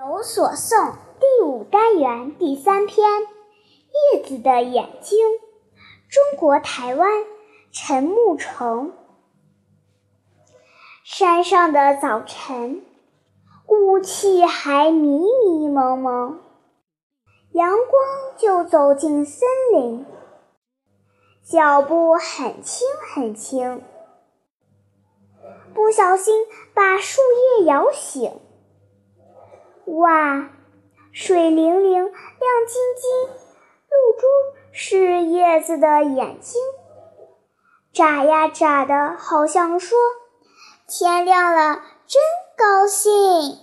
有所诵第五单元第三篇《叶子的眼睛》，中国台湾陈木成。山上的早晨，雾气还迷迷蒙蒙，阳光就走进森林，脚步很轻很轻，不小心把树叶摇醒。哇，水灵灵、亮晶晶，露珠是叶子的眼睛，眨呀眨的，好像说：“天亮了，真高兴。”